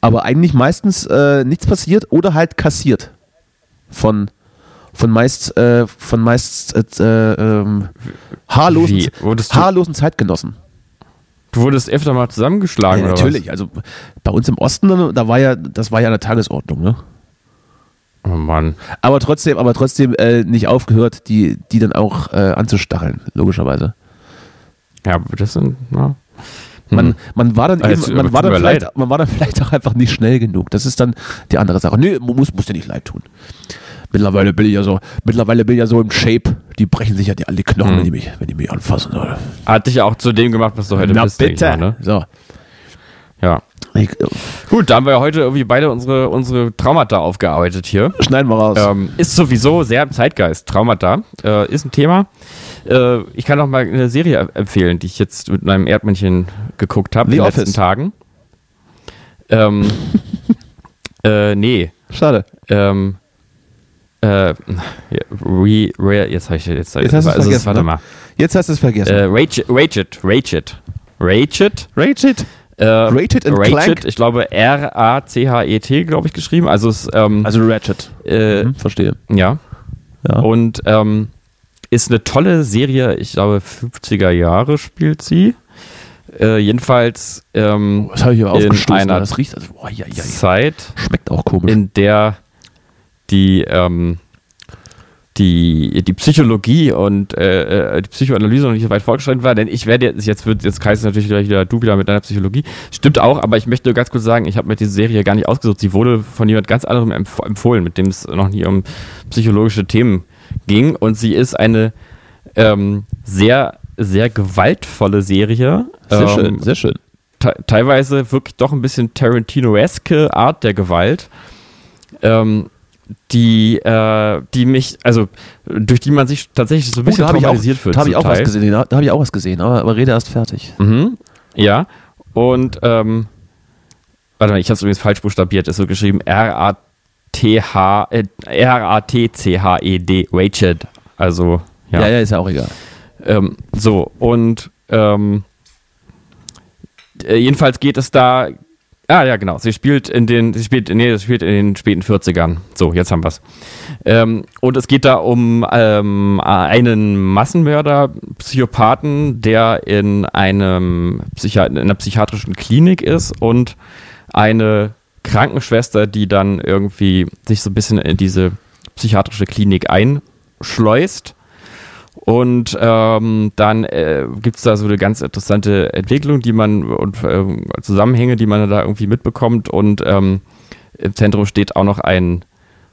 Aber eigentlich meistens äh, nichts passiert oder halt kassiert. Von, von meist, äh, von meist äh, ähm, haarlosen, haarlosen Zeitgenossen.
Du wurdest öfter mal zusammengeschlagen,
Ja,
oder
natürlich. Also bei uns im Osten, da war ja, das war ja eine Tagesordnung, ne?
was? Oh Mann.
Aber trotzdem, aber trotzdem äh, nicht aufgehört, die, die dann auch äh, anzustacheln, logischerweise.
Ja, das sind, na.
Man,
Hm.
man war dann
Also,
eben, man war dann vielleicht,
leid.
man war dann vielleicht auch einfach nicht schnell genug. Das ist dann die andere Sache. Nee, muss, muss dir nicht leid tun. Mittlerweile bin ich ja so, mittlerweile bin ich ja so im Shape, die brechen sich ja die, alle Knochen,
Hm.
wenn, die mich, wenn die mich anfassen. Oder?
Hat dich ja auch zu dem gemacht, was du heute
Na
bist.
bitte.
mal, ne?
So.
Ja.
Ich,
Gut, da haben wir ja heute irgendwie beide unsere, unsere Traumata aufgearbeitet hier.
schneiden wir raus.
Ähm, ist sowieso sehr im Zeitgeist. Traumata äh, ist ein Thema. Äh, ich kann auch mal eine Serie empfehlen, die ich jetzt mit meinem Erdmännchen geguckt habe in
The
den
Office.
letzten Tagen. Ähm, [laughs] äh, nee.
Schade.
Ähm, äh, re, re, jetzt habe ich jetzt,
Jetzt hast
also,
vergessen,
Warte
ne?
mal.
Jetzt hast du es vergessen.
Äh, Rage It. Rage It.
Rated?
Äh,
Rated and
Rage
Clank?
Ich glaube R-A-C-H-E-T, glaube ich, geschrieben. Also es, ähm,
Also Ratchet.
äh,
Hm, verstehe.
ja.
Ja.
Und ähm, ist eine tolle Serie, ich glaube 50er Jahre spielt sie. Äh, jedenfalls ähm,
Was habe ich aber
in einer
Das riecht, also, boah, ja, ja, ja.
Zeit,
Schmeckt auch komisch.
in der die ähm, die, die Psychologie und äh, äh, die Psychoanalyse noch nicht so weit fortgeschritten war, denn ich werde jetzt, jetzt wird jetzt Kreis natürlich gleich wieder du wieder mit deiner Psychologie. Stimmt auch, aber ich möchte nur ganz kurz sagen, ich habe mir diese Serie gar nicht ausgesucht. Sie wurde von jemand ganz anderem empf empfohlen, mit dem es noch nie um psychologische Themen ging. Und sie ist eine ähm, sehr, sehr gewaltvolle Serie.
sehr
ähm,
schön, sehr schön.
te teilweise wirklich doch ein bisschen Tarantino-eske Art der Gewalt, ähm, die, äh, die mich, also durch die man sich tatsächlich so ein
Uh,
bisschen
habe auch,
traumatisiert wird.
da hab ich auch was gesehen. Da, da habe ich auch was gesehen, aber, aber rede erst fertig.
Mhm. Ja. Und ähm, warte mal, ich habe es übrigens falsch buchstabiert. Es wird geschrieben R-A-T-H äh, R-A-T-C-H-E-D Rachel. Also ja.
Ja, ja, ist ja auch egal.
Ähm, so, und ähm, äh, jedenfalls geht es da. Ah, ja, genau. Sie spielt in den, sie spielt, nee, sie spielt in den späten 40ern. So, jetzt haben wir's. Ähm, und es geht da um ähm, einen Massenmörder, Psychopathen, der in einem Psychi in einer psychiatrischen Klinik ist und eine Krankenschwester, die dann irgendwie sich so ein bisschen in diese psychiatrische Klinik einschleust. Und ähm, dann äh, gibt es da so eine ganz interessante Entwicklung, die man und ähm, Zusammenhänge, die man da irgendwie mitbekommt. Und ähm, im Zentrum steht auch noch ein,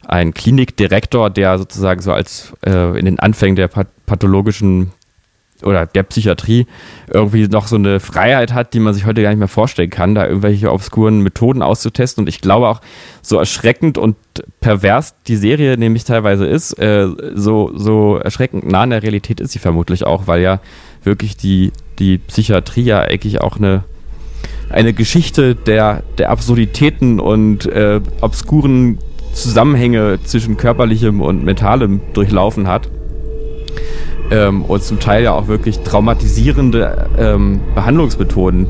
ein Klinikdirektor, der sozusagen so als äh, in den Anfängen der path pathologischen oder der Psychiatrie irgendwie noch so eine Freiheit hat, die man sich heute gar nicht mehr vorstellen kann, da irgendwelche obskuren Methoden auszutesten. Und ich glaube auch, so erschreckend und pervers die Serie nämlich teilweise ist, äh, so, so erschreckend nah an der Realität ist sie vermutlich auch, weil ja wirklich die, die Psychiatrie ja eigentlich auch eine, eine Geschichte der, der Absurditäten und äh, obskuren Zusammenhänge zwischen körperlichem und mentalem durchlaufen hat ähm, und zum Teil ja auch wirklich traumatisierende ähm, Behandlungsmethoden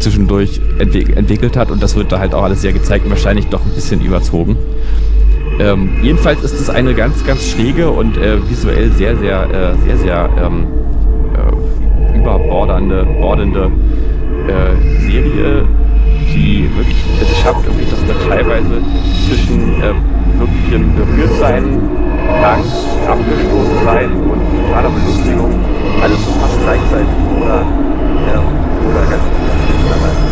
zwischendurch entwick entwickelt hat und das wird da halt auch alles sehr gezeigt und wahrscheinlich doch ein bisschen überzogen. Ähm, jedenfalls ist es eine ganz, ganz schräge und äh, visuell sehr, sehr, äh, sehr, sehr ähm, äh, überbordernde, bordende äh, Serie, die wirklich es schafft, irgendwie, dass man teilweise zwischen äh, wirklichem Berührtsein, Angst, abgestoßen sein und totaler Belustigung alles so fast gleichzeitig oder, ähm, oder ganz dabei.